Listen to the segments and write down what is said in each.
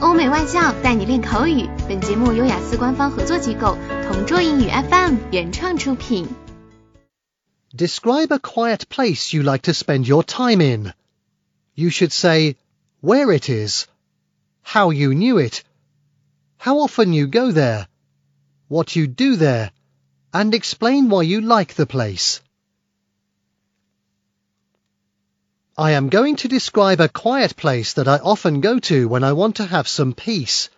欧美外教带你练口语。本节目由雅思官方合作机构同桌英语 FM 原创出品。Describe a quiet place you like to spend your time in. You should say where it is, how you knew it, how often you go there, what you do there, and explain why you like the place. I am going to describe a quiet place that I often go to when I want to have some peace.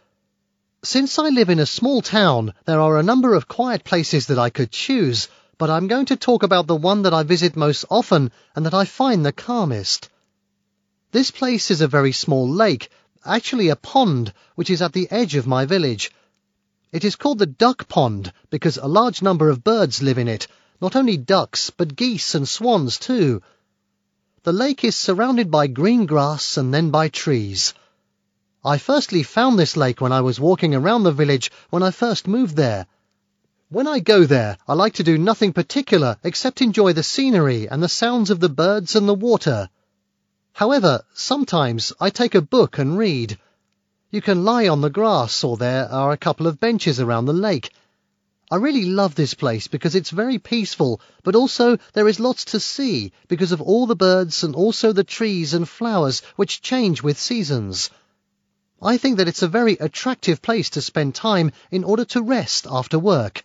Since I live in a small town, there are a number of quiet places that I could choose, but I'm going to talk about the one that I visit most often and that I find the calmest. This place is a very small lake, actually a pond, which is at the edge of my village. It is called the duck pond because a large number of birds live in it, not only ducks, but geese and swans too. The lake is surrounded by green grass and then by trees. I firstly found this lake when I was walking around the village when I first moved there. When I go there, I like to do nothing particular except enjoy the scenery and the sounds of the birds and the water. However, sometimes I take a book and read. You can lie on the grass or there are a couple of benches around the lake I really love this place because it's very peaceful, but also there is lots to see because of all the birds and also the trees and flowers which change with seasons. I think that it's a very attractive place to spend time in order to rest after work.